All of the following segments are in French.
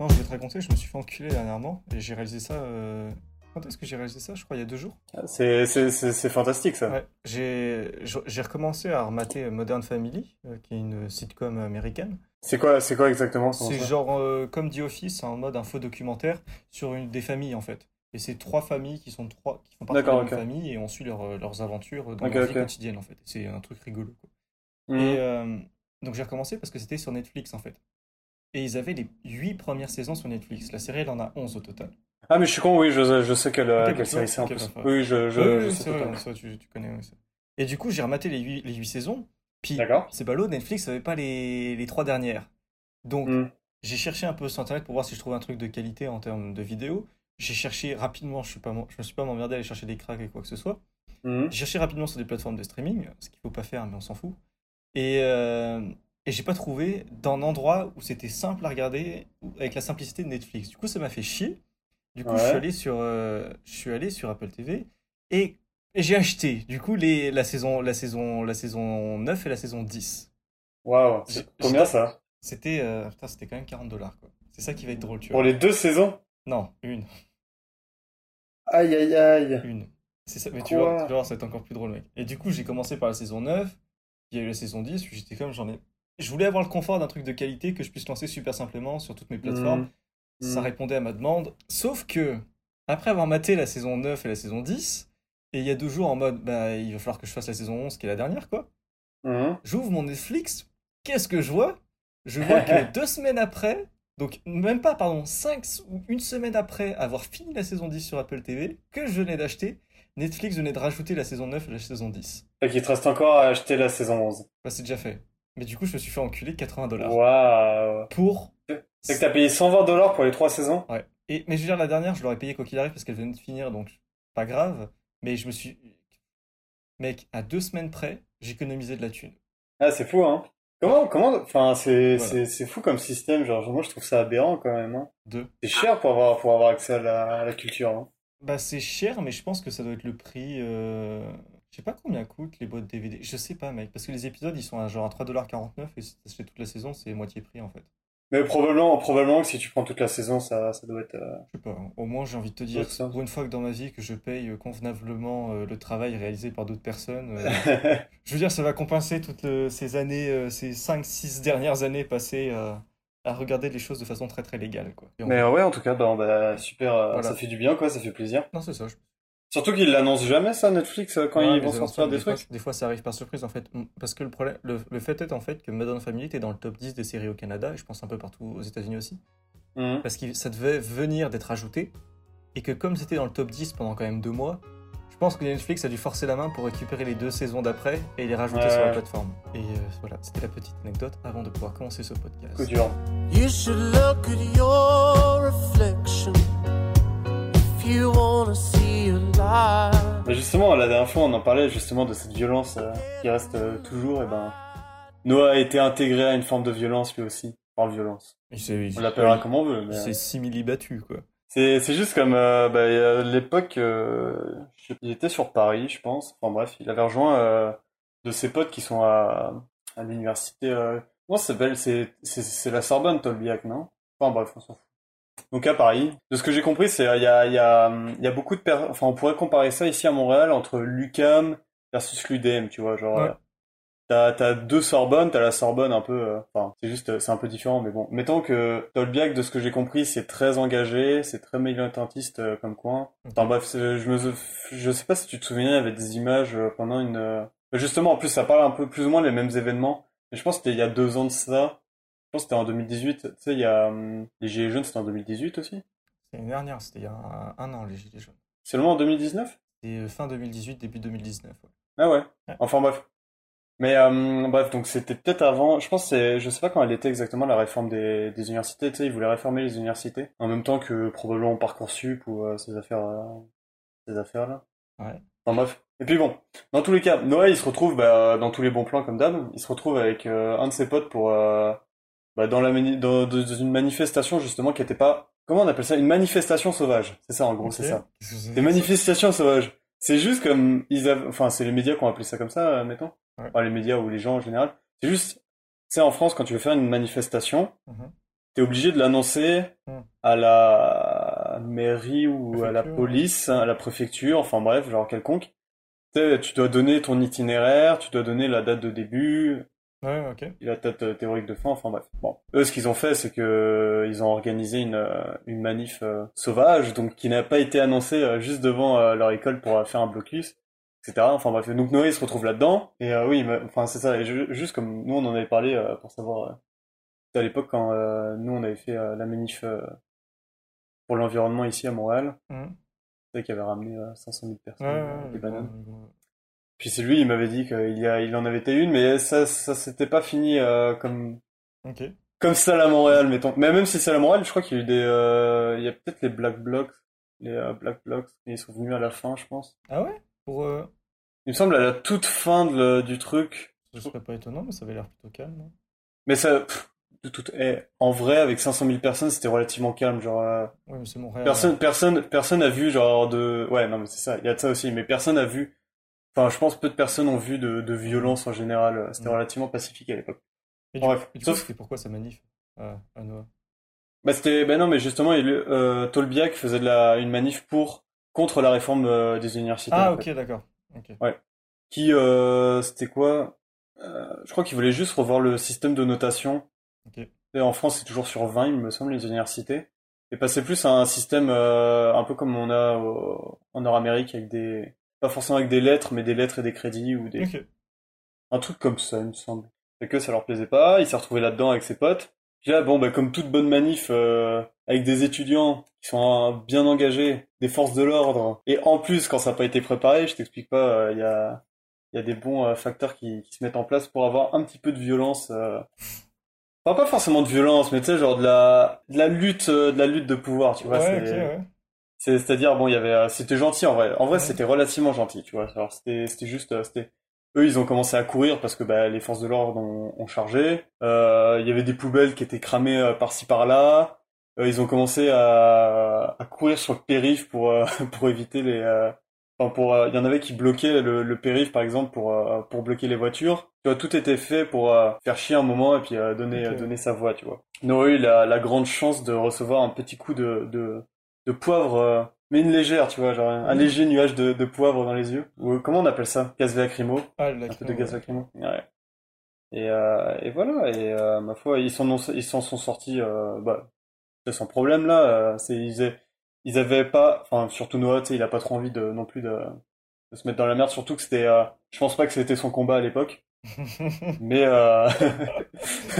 Non, je vais te raconter, je me suis fait enculer dernièrement et j'ai réalisé ça. euh, Quand est-ce que j'ai réalisé ça? Je crois il y a deux jours. C'est, c'est, fantastique ça. Ouais. J'ai recommencé à remater Modern Family, euh, qui est une sitcom américaine. C'est quoi, quoi exactement C'est genre euh, comme The Office, en mode info documentaire sur une des familles en fait. Et c'est trois familles qui sont trois qui font partie de la famille et on suit leur, leurs aventures dans Ok, leur vie quotidienne en fait. C'est un truc rigolo. quoi. Mhm. Et donc j'ai recommencé parce que c'était sur Netflix en fait. Et ils avaient les huit premières saisons sur Netflix. La série elle en a 11 au total. Ah mais je suis con, oui, je, je sais quelle, Ok, quelle bah, série tu c'est en plus. bah, Oui, je, je, Oui, je oui, sais vrai, ça, tu, tu connais. ça. Et du coup j'ai rematé les huit, les huit saisons. Puis c'est ballot, Netflix n'avait pas les, les trois dernières. Donc Mhm. j'ai cherché un peu sur internet pour voir si je trouvais un truc de qualité en termes de vidéo. J'ai cherché rapidement, je suis pas, je me suis pas m'emmerdé à aller chercher des cracks et quoi que ce soit. Mhm. J'ai cherché rapidement sur des plateformes de streaming, ce qu'il faut pas faire, mais on s'en fout. Et, euh, et j'ai pas trouvé d'un endroit où c'était simple à regarder avec la simplicité de Netflix. Du coup, ça m'a fait chier. Du coup, je suis allé sur, euh, je suis allé sur Apple TV et, et j'ai acheté du coup les, la, saison, la, saison, la saison 9 et la saison 10. Waouh, combien ça? C'était euh, c'était quand même 40 dollars. C'est ça qui va être drôle, tu Pour vois. les deux saisons? Non, une. Aïe aïe aïe. Une. C'est ça, mais tu vois, tu voir, ça va être encore plus drôle, mec. Et du coup, j'ai commencé par la saison 9, il y a eu la saison 10, puis j'étais comme, j'en ai. Je voulais avoir le confort d'un truc de qualité que je puisse lancer super simplement sur toutes mes plateformes. Mhm. Ça Mhm. répondait à ma demande. Sauf que, après avoir maté la saison 9 et la saison 10, et il y a deux jours en mode, bah, il va falloir que je fasse la saison 11, qui est la dernière, quoi. Mhm. J'ouvre mon Netflix, qu'est-ce que je vois? Je vois que deux semaines après, donc même pas, pardon, cinq ou une semaine après avoir fini la saison 10 sur Apple TV, que je venais d'acheter, Netflix venait de rajouter la saison 9 et la saison 10. Fait qu'il te reste encore à acheter la saison 11. Bah, c'est déjà fait. Mais du coup, je me suis fait enculer 80 dollars. Waouh. Pour. C'est que t'as payé 120 dollars pour les trois saisons? Ouais. Et, mais je veux dire, la dernière, je l'aurais payé quoi qu'il arrive parce qu'elle venait de finir, donc pas grave. Mais je me suis. Mec, à deux semaines près, j'économisais de la thune. Ah, c'est fou, hein. Comment, comment, enfin, c'est, Voilà. c'est, c'est fou comme système, genre, moi je trouve ça aberrant quand même, hein. Deux. C'est cher pour avoir, pour avoir accès à la, à la culture, hein. Bah, c'est cher, mais je pense que ça doit être le prix. euh, sais pas combien coûtent les boîtes DVD. Je sais pas, mec. Parce que les épisodes, ils sont à genre à 3,49$ et si t'achètes toute la saison, c'est moitié prix en fait. Mais probablement, probablement que si tu prends toute la saison, ça, ça doit être, euh, Je sais pas. Au moins, j'ai envie de te dire, Ouais, ça. pour une fois que dans ma vie, que je paye convenablement euh, le travail réalisé par d'autres personnes. euh, Je veux dire, ça va compenser toutes le- ces années, ces 5-6 dernières années passées à regarder les choses de façon très très légale, quoi. On- Mais ouais, en tout cas, bah, bah, super, Voilà. ça fait du bien, quoi, ça fait plaisir. Non, c'est ça. je- Surtout qu'ils l'annoncent jamais, ça, Netflix, euh, quand Ouais, ils vont sortir des fois, trucs. des fois, ça arrive par surprise, en fait. Parce que le problème, le, le fait est en fait que Modern Family était dans le top 10 des séries au Canada, et je pense un peu partout aux États-Unis aussi. Mhm. Parce que ça devait venir d'être ajouté, et que comme c'était dans le top 10 pendant quand même deux mois, je pense que Netflix a dû forcer la main pour récupérer les deux saisons d'après et les rajouter Ouais, sur la plateforme. Et euh, voilà, c'était la petite anecdote avant de pouvoir commencer ce podcast. Coup dur. You should look at your reflection if you wanna see your justement, la dernière fois, on en parlait justement de cette violence euh, qui reste euh, toujours, et ben, Noah a été intégré à une forme de violence lui aussi, par violence. On l'appellera comme on veut, mais Il euh, simili battu, quoi. c'est c'est juste comme euh, bah, à l'époque, il était sur Paris, je pense. Enfin bref, il avait rejoint de ses potes qui sont à, à l'université. Comment ça s'appelle? C'est c'est c'est la Sorbonne, Tolbiac, non? Enfin bref, on s'en fout. Donc à Paris, de ce que j'ai compris, c'est il y a il y a y a beaucoup de per... enfin on pourrait comparer ça ici à Montréal entre l'UQAM versus l'UDM, tu vois, genre Ouais. euh, t'as t'as deux Sorbonnes, t'as la Sorbonne un peu, euh, enfin c'est juste c'est un peu différent, mais bon, mettons que Tolbiac, de ce que j'ai compris, c'est très engagé, c'est très militantiste euh, comme coin. Enfin bref, je me je sais pas si tu te souviens, il y avait des images euh, pendant une justement en plus ça parle un peu plus ou moins les mêmes événements. Mais je pense que c'était il y a deux ans de ça. Je pense que c'était en 2018. Tu sais, il y a hum, les Gilets jaunes, c'était en 2018 aussi. C'est l'année dernière, c'était il y a un, un an, les Gilets jaunes. Seulement en 2019 C'était euh, fin 2018, début 2019. ouais. Ah ouais? Ouais. Enfin bref. Mais euh, bref, donc c'était peut-être avant. Je pense que c'est, je sais pas quand elle était exactement la réforme des, des universités. Tu sais, ils voulaient réformer les universités en même temps que probablement parcoursup ou euh, ces affaires, euh, ces affaires là. Ouais. Enfin bref. Et puis bon, dans tous les cas, Noël il se retrouve bah, dans tous les bons plans comme d'hab. Il se retrouve avec euh, un de ses potes pour euh, bah, dans la mani- dans, dans une manifestation justement qui était pas comment on appelle ça? Une manifestation sauvage. C'est ça en gros, c'est ça. Des manifestations sauvages. C'est juste comme ils avaient, enfin c'est les médias qui ont appelé ça comme ça, euh, mettons. Ouais. Enfin, les médias ou les gens en général. C'est juste, tu sais en France quand tu veux faire une manifestation, Mhm. t'es obligé de l'annoncer Hmm. à la mairie ou à la police, à la préfecture, enfin bref, genre quelconque. Tu dois donner ton itinéraire, tu dois donner la date de début, Ouais, ok. la date euh, théorique de fin, enfin bref. Bon, eux, ce qu'ils ont fait, c'est que euh, ils ont organisé une euh, une manif euh, sauvage, donc qui n'a pas été annoncée euh, juste devant euh, leur école pour faire un blocus, etc. Enfin bref, donc Noé se retrouve là-dedans, et oui, mais- enfin c'est ça, et ju- juste comme nous on en avait parlé pour savoir, c'était à l'époque quand nous on avait fait la manif pour l'environnement ici à Montréal, Mhm. c'est qui avait ramené euh, 500 000 personnes, Ouais, ouais, des bananes. Puis c'est lui, il m'avait dit qu'il y a, il en avait été une, mais ça, ça s'était pas fini euh, comme Ok. comme celle à Montréal, mettons. Mais même si c'est à Montréal, je crois qu'il y a eu des, euh, il y a peut-être les Black Blocs, les euh, Black Blocs, et ils sont venus à la fin, je pense. Ah ouais? Pour. euh, Il me semble à la toute fin de du truc. Ce serait pas étonnant, mais ça avait l'air plutôt calme. non Mais ça, pff, de toute, eh, en vrai, avec 500 000 personnes, c'était relativement calme, genre. euh, mais c'est Montréal. Personne, personne, personne a vu genre de. Ouais, non, mais c'est ça. Il y a de ça aussi, mais personne a vu. Enfin, je pense peu de personnes ont vu de, de violence en général. C'était Mm. relativement pacifique à l'époque. Bref, coup, sauf- c'était pourquoi sa manif à, à Noah? Bah c'était, bah non, mais justement, il, euh, Tolbiac faisait de la une manif pour contre la réforme euh, des universités. Ah, fait. ok, d'accord. Ok. Qui, euh, c'était quoi? Euh, je crois qu'il voulait juste revoir le système de notation. Ok. Et en France, c'est toujours sur 20, il me semble, les universités. Et passer plus à un système euh, un peu comme on a au- en Nord-Amérique avec des, pas forcément avec des lettres, mais des lettres et des crédits ou des, Ok. un truc comme ça, il me semble. Et que ça leur plaisait pas, il s'est retrouvé là-dedans avec ses potes. Puis là, bon, bah, comme toute bonne manif, euh, avec des étudiants qui sont euh, bien engagés, des forces de l'ordre, et en plus, quand ça n'a pas été préparé, je t'explique pas, euh, il y a, il y a des bons euh, facteurs qui, qui se mettent en place pour avoir un petit peu de violence. euh. Enfin, pas forcément de violence, mais tu sais, genre de la, de la lutte, de la lutte de pouvoir, tu vois. ouais, c'est- ok, ouais. C'est, c'est-à-dire, bon, il y avait, euh, c'était gentil en vrai. En vrai, c'était relativement gentil, tu vois. Alors, c'était, c'était juste, euh, c'était, eux, ils ont commencé à courir parce que bah, les forces de l'ordre ont, ont chargé. Euh, il y avait des poubelles qui étaient cramées par-ci par-là. Euh, ils ont commencé à, à courir sur le périph pour euh, pour éviter les. euh, Enfin, pour, euh, il y en avait qui bloquaient le, le périph, par exemple, pour euh, pour bloquer les voitures. Tu vois, tout était fait pour euh, faire chier un moment et puis euh, donner donner sa voix, tu vois. Noé a eu la, la grande chance de recevoir un petit coup de de, de poivre. euh, mais une légère, tu vois, genre un, Mhm. léger nuage de, de poivre dans les yeux. Ou euh, comment on appelle ça? Gaz lacrymo. Ah, le Un peu de lacrymo, gaz lacrymo. Ouais. Et, euh, et voilà, et euh, ma foi, ils s'en ils s'en sont sortis euh, bah, sans problème là. c'est, ils, a- ils avaient pas, enfin surtout Noah, il a pas trop envie de non plus de, de se mettre dans la merde, surtout que c'était, je pense pas que c'était son combat à l'époque, mais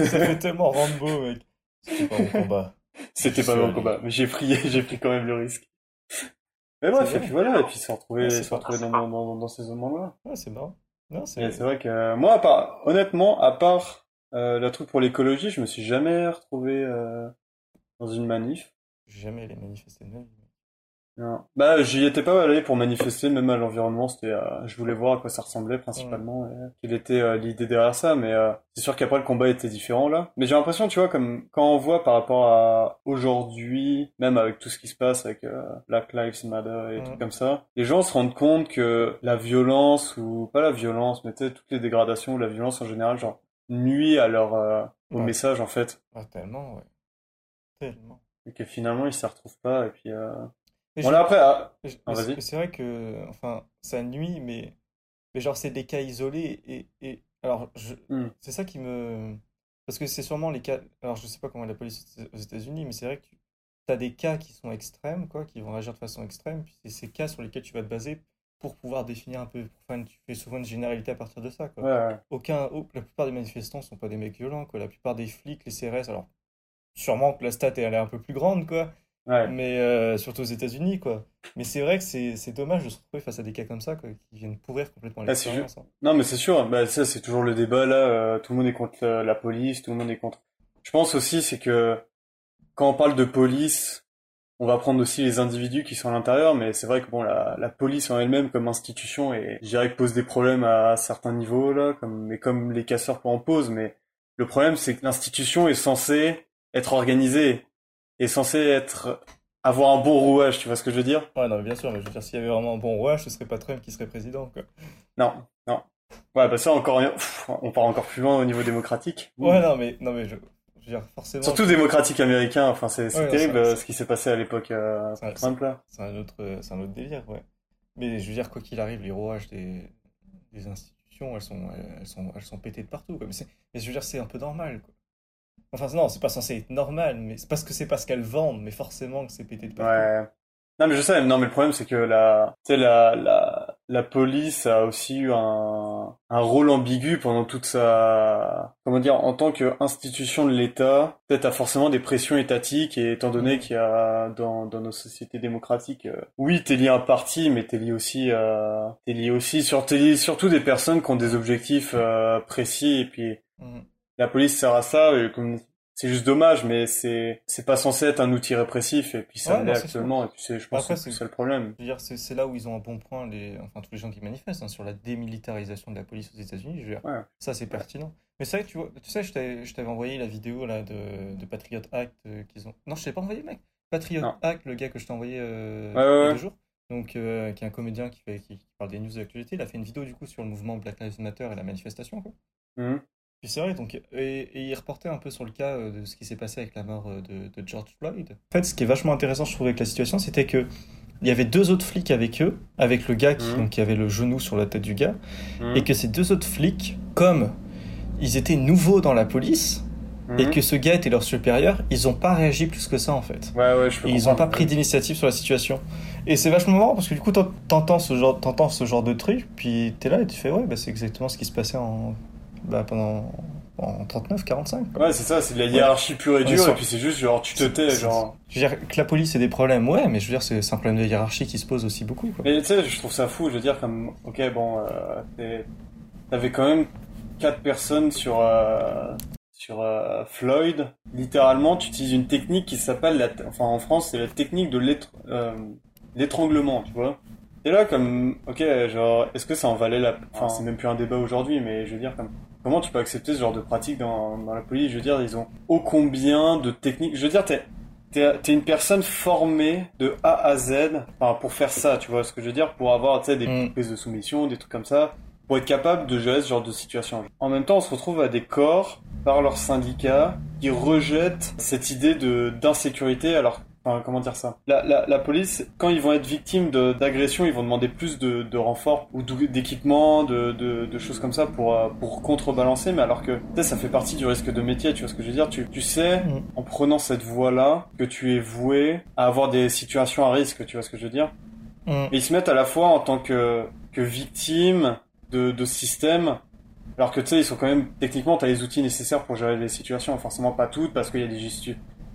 Ça fait tellement Rambo, mec. C'était pas mon combat. C'était pas mon combat, mais j'ai pris, j'ai pris quand même le risque. Mais bref, et puis voilà, et puis se Ouais, c'est se dans, dans, dans, dans ces moments-là. Ouais, c'est marrant. Non, c'est. c'est vrai que moi, à part, honnêtement, à part euh, le truc pour l'écologie, je me suis jamais retrouvé euh, dans une manif. Jamais allé manifester de vie. Non. Bah, j'y étais pas allé pour manifester, même à l'environnement. C'était, euh, je voulais voir à quoi ça ressemblait principalement, et quelle était euh, l'idée derrière ça. Mais euh, c'est sûr qu'après le combat était différent là. Mais j'ai l'impression, tu vois, comme quand on voit par rapport à aujourd'hui, même avec tout ce qui se passe avec euh, Black Lives Matter et Mhm. tout comme ça, les gens se rendent compte que la violence ou pas la violence, mais tu sais toutes les dégradations ou la violence en général, genre nuit à leur euh, au Ouais. message en fait, Ah, tellement, ouais. Tellement. et que finalement ils s'y retrouvent pas. Et puis euh... bon je- là après. ah, Ah, c'est vrai que, enfin, ça nuit, mais, mais genre, c'est des cas isolés. Et, et alors, je... Hmm. c'est ça qui me. Parce que c'est sûrement les cas. Alors, je sais pas comment est la police aux États-Unis, mais c'est vrai que tu as des cas qui sont extrêmes, quoi, qui vont agir de façon extrême. Puis c'est ces cas sur lesquels tu vas te baser pour pouvoir définir un peu. Enfin, tu fais souvent une généralité à partir de ça, quoi. Ouais, ouais. Aucun, au- la plupart des manifestants sont pas des mecs violents, quoi. La plupart des flics, les CRS, alors sûrement que la stat elle est un peu plus grande, quoi. Ouais. Mais euh, surtout aux États-Unis, quoi. Mais c'est vrai que c'est c'est dommage de se retrouver face à des cas comme ça, quoi, qui viennent pourrir complètement Ah, c'est l'expérience. hein. Non, mais c'est sûr, bah, ça, c'est toujours le débat, là, euh, tout le monde est contre la, la police, tout le monde est contre... Je pense aussi, c'est que, quand on parle de police, on va prendre aussi les individus qui sont à l'intérieur, mais c'est vrai que, bon, la, la police en elle-même, comme institution, et je dirais que pose des problèmes à, certains niveaux, là, comme, mais comme les casseurs en posent, mais le problème, c'est que l'institution est censée être organisée, est censée être, avoir un bon rouage, tu vois ce que je veux dire? Ouais, non, mais bien sûr, mais je veux dire, s'il y avait vraiment un bon rouage, ce serait pas Trump qui serait président, quoi. Non, non. Ouais, bah ça, encore, pff, on part encore plus loin au niveau démocratique. Ouais, non, mais, non, mais je, je veux dire, forcément. Surtout démocratique américain, enfin c'est Ouais, terrible ce qui s'est passé à l'époque euh, Trump là. C'est un autre, c'est un autre délire, ouais. Mais je veux dire, quoi qu'il arrive, les rouages des, des institutions, elles sont, elles sont, elles sont pétées de partout. Quoi. Mais, mais je veux dire, c'est un peu normal. Quoi. Enfin, non, c'est pas censé être normal, mais c'est parce que c'est parce qu'elles vendent, mais forcément que c'est pété de partout. Ouais. Non mais je sais, non mais le problème c'est que la, tu sais la, la, la police a aussi eu un, un rôle ambigu pendant toute sa, comment dire, en tant qu'institution de l'État, peut-être a forcément des pressions étatiques et étant donné Mhm. qu'il y a dans, dans nos sociétés démocratiques, euh, oui t'es lié à un parti mais t'es lié aussi, euh, t'es lié aussi sur, t'es lié surtout des personnes qui ont des objectifs euh, précis et puis Mhm. La police sert à ça et comme c'est juste dommage mais c'est c'est pas censé être un outil répressif et puis ça Ouais, l'est actuellement et puis c'est je pense Après, que c'est c'est- ça le problème dire, c'est c'est là où ils ont un bon point, les, enfin tous les gens qui manifestent, hein, sur la démilitarisation de la police aux États-Unis. Je veux dire, Ouais. ça c'est pertinent. Mais c'est vrai que tu vois, tu sais, je t'avais je t'avais envoyé la vidéo là de, de Patriot Act euh, qu'ils ont. Non, je t'ai pas envoyé, mec. Patriot Non. Act, le gars que je t'ai envoyé euh, Ouais, il y a deux jours. Donc, euh, qui est un comédien qui, fait, qui, qui parle des news de l'actualité. Il a fait une vidéo du coup sur le mouvement Black Lives Matter et la manifestation. Quoi. Mhm. Puis c'est vrai, donc, et, et il reportait un peu sur le cas euh, de ce qui s'est passé avec la mort euh, de, de George Floyd. En fait, ce qui est vachement intéressant, je trouve, avec la situation, c'était que il y avait deux autres flics avec eux, avec le gars qui, donc, qui avait le genou sur la tête du gars, Mhm. et que ces deux autres flics, comme ils étaient nouveaux dans la police, et Mhm. que ce gars était leur supérieur, ils n'ont pas réagi plus que ça en fait. ouais ouais je peux Et ils n'ont pas pris d'initiative sur la situation. Et c'est vachement marrant parce que du coup, t'en- t'entends ce genre, t'entends ce genre de truc, puis t'es là et tu fais ouais, bah, c'est exactement ce qui se passait en, bah, pendant en 39-45. quoi. ouais c'est ça c'est de la hiérarchie pure et dure sur- et puis c'est juste genre tu te tais genre Je veux dire que la police ait des problèmes, ouais, mais je veux dire c'est un problème de hiérarchie qui se pose aussi beaucoup. Quoi. mais tu sais je trouve ça fou je veux dire comme ok bon euh, t'avais quand même quatre personnes sur euh, sur euh, Floyd littéralement tu utilises une technique qui s'appelle la enfin en France c'est la technique de euh, l'étranglement tu vois et là comme ok genre est-ce que ça en valait la enfin c'est même plus un débat aujourd'hui mais je veux dire comme comment tu peux accepter ce genre de pratique dans, dans la police? Je veux dire ils ont ô combien de techniques? Je veux dire t'es T'es t'es une personne formée de A à Z enfin, pour faire ça, tu vois ce que je veux dire, pour avoir tu sais, des Mm. prises de soumission, des trucs comme ça, pour être capable de gérer ce genre de situation. En même temps, on se retrouve à des corps par leurs syndicats qui rejettent cette idée de d'insécurité alors Enfin, comment dire ça la, la, la police, quand ils vont être victimes de- d'agressions, ils vont demander plus de, de renforts ou d'équipements, de, de, de choses comme ça pour, euh, pour contrebalancer, mais alors que tu sais, ça fait partie du risque de métier, tu vois ce que je veux dire tu, tu sais, Mm. en prenant cette voie-là, que tu es voué à avoir des situations à risque, tu vois ce que je veux dire Mm. et ils se mettent à la fois en tant que, que victimes de, de système, alors que tu sais, ils sont quand même, techniquement, tu as les outils nécessaires pour gérer les situations, forcément pas toutes, parce qu'il y, a des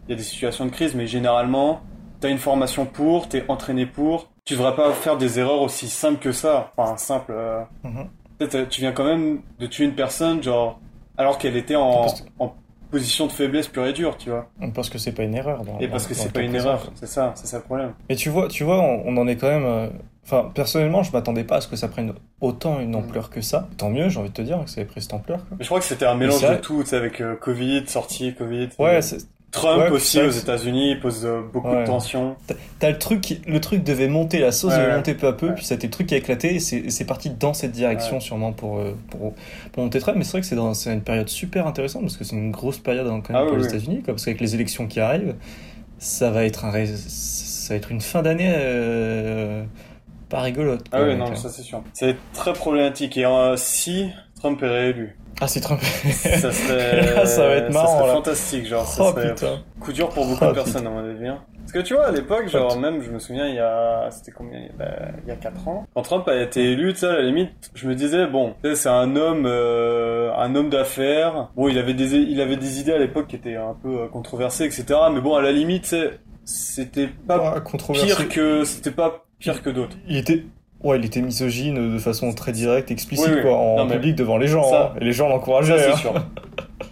il y a des situations de crise, mais généralement, tu as une formation pour, tu es entraîné pour, tu devrais pas faire des erreurs aussi simples que ça, enfin simple. euh, Mhm. peut-être, tu viens quand même de tuer une personne, genre, alors qu'elle était en, en position de faiblesse pure et dure, tu vois. Parce que c'est pas une erreur. Dans, Et dans- parce que c'est pas une présent, erreur, c'est ça, c'est ça le problème. Mais tu vois, tu vois, on, on en est quand même. euh, Enfin, personnellement, je m'attendais pas à ce que ça prenne autant Mm. une ampleur que ça. Tant mieux, j'ai envie de te dire que ça ait pris cette ampleur. Quoi. Mais je crois que c'était un mélange de tout, tu sais, avec euh, Covid, sortie, Covid. Ouais, euh, c'est- Trump ouais, aussi aux États-Unis, il pose euh, beaucoup Ouais. de tensions. t'as le truc, le truc devait monter, la sauce Ouais, devait monter peu à peu, Ouais. puis c'était le truc qui a éclaté, et c'est parti dans cette direction Ouais. sûrement pour, euh, pour, pour monter très. Mais c'est vrai que c'est dans- c'est une période super intéressante parce que c'est une grosse période hein, quand même Ah pour oui, les oui. États-Unis, quoi, parce qu'avec les élections qui arrivent, ça va être un, ça va être une fin d'année euh, pas rigolote. Ah oui, non, euh. ça c'est sûr. C'est très problématique. Et euh, si Trump est réélu, Ah, c'est Trump. ça serait, Là, ça va être marrant, ça serait là. fantastique, genre, ça Oh serait putain. coup dur pour beaucoup Oh, de personnes, putain. à mon avis. hein. Parce que tu vois, à l'époque, genre, même, je me souviens, il y a, c'était combien, bah, il y a 4 ans. Quand Trump a été élu, tu sais, à la limite, je me disais, bon, c'est un homme, euh, un homme d'affaires. Bon, il avait des, il avait des idées à l'époque qui étaient un peu euh, controversées, etc. Mais bon, à la limite, c'était pas pire que, c'était pas pire que d'autres. Il était. Ouais, il était misogyne de façon très directe, explicite, Oui, oui. quoi, en Non, public devant les gens. ça- hein. Et les gens l'encourageaient. Ça, hein. c'est sûr.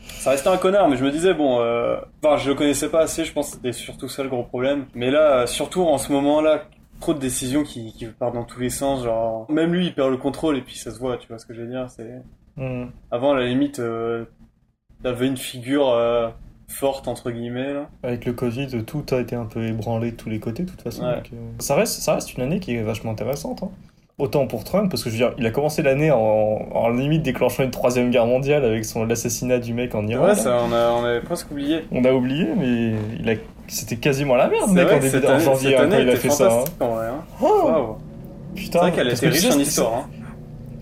Ça restait un connard, mais je me disais, bon, euh... enfin, je le connaissais pas assez, je pense que c'était surtout ça le gros problème. Mais là, euh, surtout en ce moment-là, trop de décisions qui, qui partent dans tous les sens, genre, même lui, il perd le contrôle, et puis ça se voit, tu vois ce que je veux dire, c'est... Hmm. Avant, à la limite, euh, t'avais une figure euh, forte, entre guillemets, là. Avec le Covid, tout a été un peu ébranlé de tous les côtés, de toute façon. Ouais. donc, euh, ça, reste, ça reste une année qui est vachement intéressante. hein. autant pour Trump, parce que je veux dire, il a commencé l'année en, en limite déclenchant une troisième guerre mondiale avec son l'assassinat du mec en Iran. Ouais, là. ça, on, a, on avait presque oublié. On a oublié, mais il a... c'était quasiment la merde, mec, vrai en, début, en année, janvier, hein, quand il a fait ça. hein. hein. Oh, putain, C'est vrai qu'elle était riche en histoire. Hein.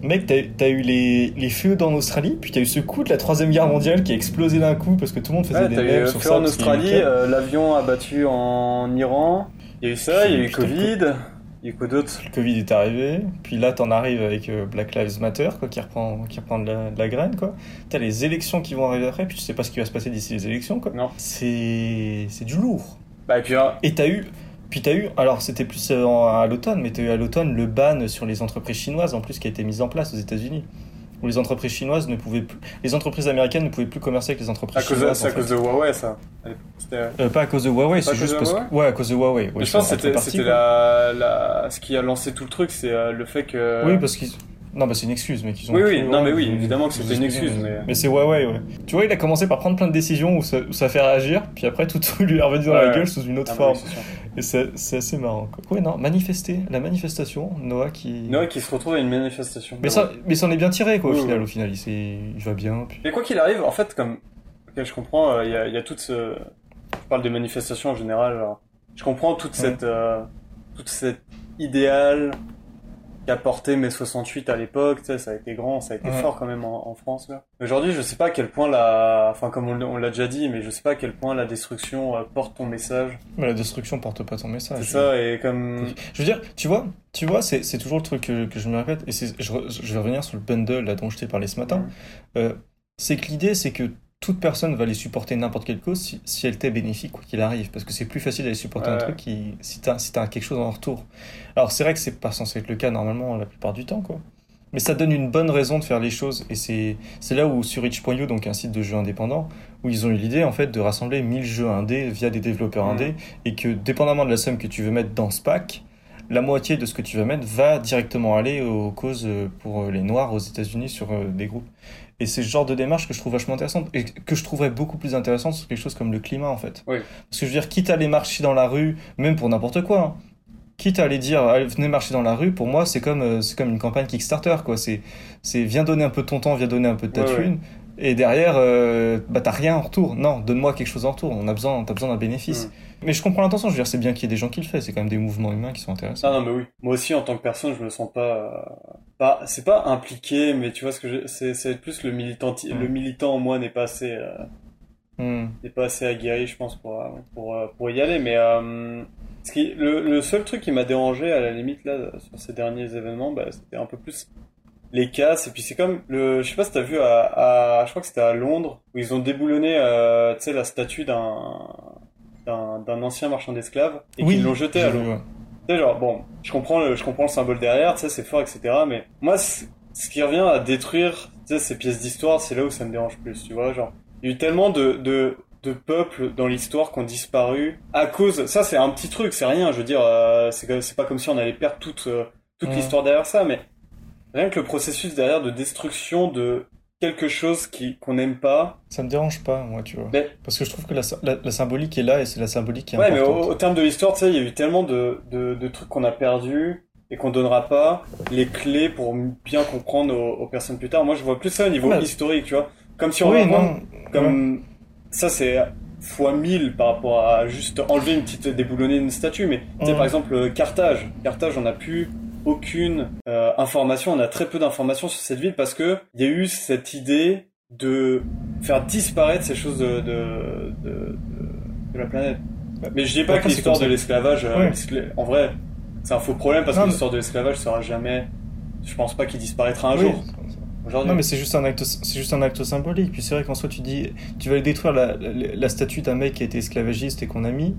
Mec, t'as eu les, les feux en Australie, puis t'as eu ce coup de la troisième guerre mondiale qui a explosé d'un coup parce que tout le monde faisait Ouais, des euh, sur ça. en Australie, euh, l'avion abattu en Iran. Il y a eu ça, il y a eu Covid. Il y a eu quoi d'autre? Le Covid est arrivé, puis là t'en arrives avec euh, Black Lives Matter quoi, qui reprend, qui reprend de, la, de la graine quoi. T'as les élections qui vont arriver après, puis tu sais pas ce qui va se passer d'ici les élections quoi. Non. C'est c'est du lourd. Bah, et puis, hein, Et t'as eu, puis t'as eu, alors c'était plus euh, à l'automne, mais t'as eu à l'automne le ban sur les entreprises chinoises en plus qui a été mis en place aux États-Unis, où les entreprises chinoises ne pouvaient plus, les entreprises américaines ne pouvaient plus commercer avec les entreprises chinoises. c'est à cause de Huawei, ça. Euh, pas à cause de Huawei, c'est juste parce Huawei que, ouais, à cause de Huawei. Mais je pense que c'était, la, la, ce qui a lancé tout le truc, c'est euh, le fait que. Oui, parce qu'ils. Non, bah c'est une excuse, mais qu'ils ont. Oui, oui, non, mais oui, évidemment que c'était une excuse, mais- Mais c'est Huawei, ouais. Tu vois, il a commencé par prendre plein de décisions où ça, où ça fait réagir, puis après tout, tout lui est revenu dans la gueule sous une autre Ah, bah oui, forme. Et c'est c'est assez marrant, quoi. Ouais, non, manifester, la manifestation, Noah qui. Noah qui se retrouve à une manifestation. Mais ça, mais ça en est bien tiré, quoi, au Oui, final. oui. Au final, il, s'est- il va bien. Puis... Mais quoi qu'il arrive, en fait, comme ok, je comprends, euh, il y, a, il y a toute ce, je parle des manifestations en général. genre, je comprends toute Ouais. cette, euh, toute cette idéal qu'a porté mai 68 à l'époque. Tu sais, ça a été grand, ça a été Ouais. fort quand même en, en France. Là. Aujourd'hui, je sais pas à quel point la, enfin comme on, l'a- on l'a déjà dit, mais je sais pas à quel point la destruction euh, porte ton message. Mais la destruction porte pas ton message. C'est ça, et comme, Je veux dire, tu vois, tu vois, c'est c'est toujours le truc que, que je me répète, et c'est- je vais revenir sur le bundle là dont je t'ai parlé ce matin. Euh, c'est que l'idée, c'est que toute personne va aller supporter n'importe quelle cause si, si elle t'est bénéfique, quoi qu'il arrive. Parce que c'est plus facile d'aller supporter un truc qui, si t'as si quelque chose en retour. Alors c'est vrai que c'est pas censé être le cas normalement la plupart du temps, quoi. Mais ça donne une bonne raison de faire les choses. Et c'est là où sur itch.io, donc un site de jeux indépendants, où ils ont eu l'idée en fait de rassembler 1000 jeux indés via des développeurs Mhm. indés, et que dépendamment de la somme que tu veux mettre dans ce pack, la moitié de ce que tu vas mettre va directement aller aux causes euh, pour euh, les Noirs aux États-Unis sur euh, des groupes. Et c'est ce genre de démarche que je trouve vachement intéressante et que je trouverais beaucoup plus intéressante sur quelque chose comme le climat en fait. Oui. Parce que je veux dire, quitte à aller marcher dans la rue, même pour n'importe quoi, hein, quitte à aller dire allez, venez marcher dans la rue, pour moi c'est comme euh, c'est comme une campagne Kickstarter quoi. C'est c'est viens donner un peu de ton temps, viens donner un peu de ta Ouais, ouais. thune. Et derrière, euh, bah t'as rien en retour. Non, donne-moi quelque chose en retour. On a besoin, t'as besoin d'un bénéfice. Mm. Mais je comprends l'intention. Je veux dire, c'est bien qu'il y ait des gens qui le font. C'est quand même des mouvements humains qui sont intéressants. Non, non, mais oui. Moi aussi, en tant que personne, je me sens pas, euh, pas, c'est pas impliqué, mais tu vois ce que je, c'est, c'est plus le militant, Mm. le militant en moi n'est pas assez, euh, Hmm. n'est pas assez aguerri, je pense, pour, euh, pour, euh, pour y aller. Mais euh, ce qui, le, le seul truc qui m'a dérangé à la limite là sur ces derniers événements, bah, c'était un peu plus les casses. Et puis c'est comme le, je sais pas si t'as vu à, à, je crois que c'était à Londres où ils ont déboulonné, euh, tu sais, la statue d'un d'un ancien marchand d'esclaves et qu'ils l'ont jeté à l'eau. Tu sais, genre, bon, je comprends le, je comprends le symbole derrière, tu sais, c'est fort, etc. Mais moi, ce qui revient à détruire, tu sais, ces pièces d'histoire, c'est là où ça me dérange plus, tu vois, genre. Il y a eu tellement de, de, de peuples dans l'histoire qui ont disparu à cause, ça c'est un petit truc, c'est rien, je veux dire, euh, c'est pas comme si on allait perdre toute, euh, toute Ouais. l'histoire derrière ça, mais rien que le processus derrière de destruction de quelque chose qui, qu'on n'aime pas. Ça me dérange pas, moi, tu vois. Mais- Parce que je trouve que la, la, la symbolique est là et c'est la symbolique qui est Ouais, mais importante. au, au terme de l'histoire, tu sais, il y a eu tellement de, de, de trucs qu'on a perdus et qu'on donnera pas les clés pour bien comprendre aux, aux personnes plus tard. Moi, je vois plus ça au niveau Ouais. historique, tu vois. Comme si on oui, ouais. comme ça, c'est fois 1000 par rapport à juste enlever une petite déboulonner une statue. Mais tu sais, Ouais. par exemple, Carthage. Carthage, on n'a plus aucune euh, information, on a très peu d'informations sur cette ville parce que il y a eu cette idée de faire disparaître ces choses de, de, de, de- la planète. Mais je dis pas Après, que l'histoire de l'esclavage, euh, Ouais. en vrai, c'est un faux problème parce Non, que mais- l'histoire de l'esclavage sera jamais. Je pense pas qu'il disparaîtra un Oui. jour. Non, mais c'est juste un acte, c'est juste un acte symbolique. Puis c'est vrai qu'en soi, tu dis, tu vas aller détruire la, la, la statue d'un mec qui a été esclavagiste et qu'on a mis.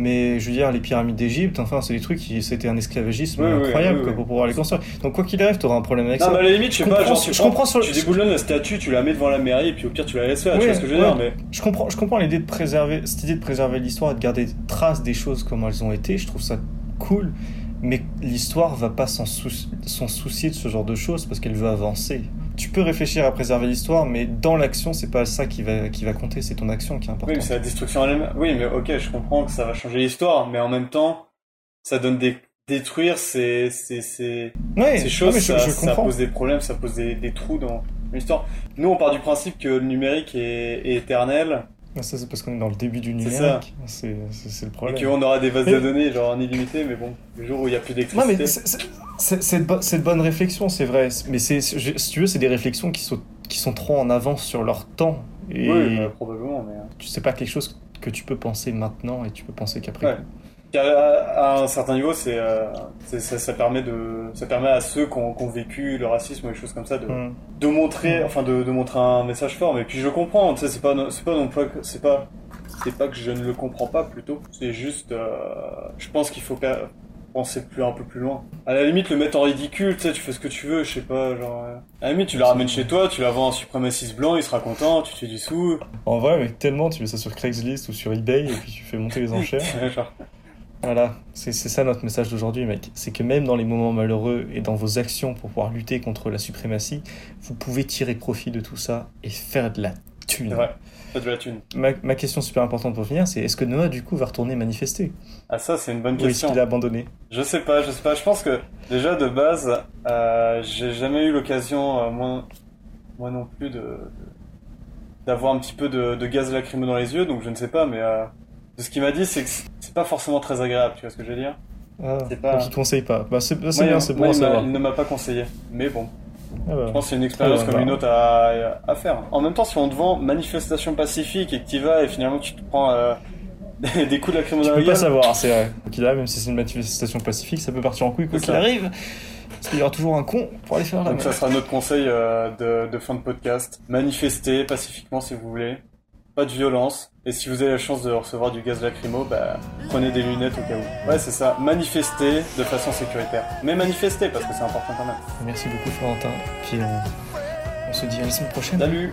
Mais je veux dire, les pyramides d'Égypte, enfin, c'est des trucs qui, c'était un esclavagisme Oui, incroyable, oui, quoi, oui. pour pouvoir les construire. Donc, quoi qu'il arrive, t'auras un problème avec Non, ça. mais à la limite, je sais Je pas, comprends genre, tu, je prends- comprends sur le- tu déboulonnes la statue, tu la mets devant la mairie, et puis au pire, tu la laisses là, tu vois ce que je veux dire, mais. Je comprends, je comprends l'idée de préserver, cette idée de préserver l'histoire et de garder trace des choses comme elles ont été. Je trouve ça cool. Mais l'histoire va pas s'en souci- s'en soucier de ce genre de choses parce qu'elle veut avancer. Tu peux réfléchir à préserver l'histoire, mais dans l'action, c'est pas ça qui va, qui va compter, c'est ton action qui est Oui, importante. mais c'est la destruction elle-même. Oui, mais ok, je comprends que ça va changer l'histoire, mais en même temps, ça donne des, détruire ces, ces, ces, Ouais, ces non, choses, je, ça, je ça comprends. pose des problèmes, ça pose des, des trous dans l'histoire. Nous, on part du principe que le numérique est, est éternel Ah, Ça, c'est parce qu'on est dans le début du numérique. C'est le et problème. qu'on aura des bases de données genre en illimité, mais bon, le jour où il n'y a plus Non, d'électricité. mais c'est- de, bonnes réflexions, c'est vrai. Mais si tu veux, c'est des réflexions qui sont, qui sont trop en avance sur leur temps. Et Oui, bah, probablement, mais. euh, tu sais pas quelque chose que tu peux penser maintenant et tu peux penser qu'après. Ouais. À, à un certain niveau, c'est, euh, ça, ça permet de, ça permet à ceux qui ont, qui ont vécu le racisme ou des choses comme ça de, Hmm. de montrer, enfin de, de montrer un message fort. Mais puis je comprends, tu sais, c'est pas, c'est pas non plus, que- c'est pas, c'est pas que je ne le comprends pas plutôt. C'est juste, euh, je pense qu'il faut penser plus un peu plus loin. À la limite, le mettre en ridicule, tu sais, tu fais ce que tu veux, je sais pas, genre. euh, À la limite, tu la ramènes chez toi, tu la vends à un suprémaciste blanc, il sera content, tu te fais du sou. En vrai, mais tellement, tu mets ça sur Craigslist ou sur eBay et puis tu fais monter les enchères. Genre, Voilà, c'est ça notre message d'aujourd'hui, mec. C'est que même dans les moments malheureux et dans vos actions pour pouvoir lutter contre la suprématie, vous pouvez tirer profit de tout ça et faire de la thune. Ma, ma question super importante pour finir, c'est est-ce que Noah, du coup, va retourner manifester? Ah ça, c'est une bonne Ou est-ce question. qu'il a abandonné? Je sais pas, je sais pas. Je pense que déjà de base, euh, j'ai jamais eu l'occasion, euh, moi, moi non plus, de d'avoir un petit peu de, de gaz lacrymo dans les yeux, donc je ne sais pas. Mais euh, de ce qu'il m'a dit, c'est que c'est pas forcément très agréable. Tu vois ce que je veux dire? Ah, C'est pas- donc il conseille pas. Bah, c'est bah, bien, c'est bon à savoir. il ne m'a pas conseillé. Mais bon, Ah bah. je pense que c'est une expérience Ouais, comme bah. une autre à, à faire. En même temps, si on te vend manifestation pacifique et que tu vas et finalement tu te prends euh, des, des coups de lacrymo Tu dans peux la pas gueule, savoir, c'est vrai. Quoi qu'il arrive, même si c'est une manifestation pacifique, ça peut partir en couille quoi qu'il ça. arrive. Parce qu'il y aura toujours un con pour aller faire la Donc ça sera notre conseil euh, de, de fin de podcast. Manifestez pacifiquement si vous voulez. Pas de violence. Et si vous avez la chance de recevoir du gaz lacrymo, bah, prenez des lunettes au cas où. Ouais, c'est ça. Manifestez de façon sécuritaire. Mais manifestez parce que c'est important quand même. Merci beaucoup, Florentin. Puis on, on se dit à la semaine prochaine. Salut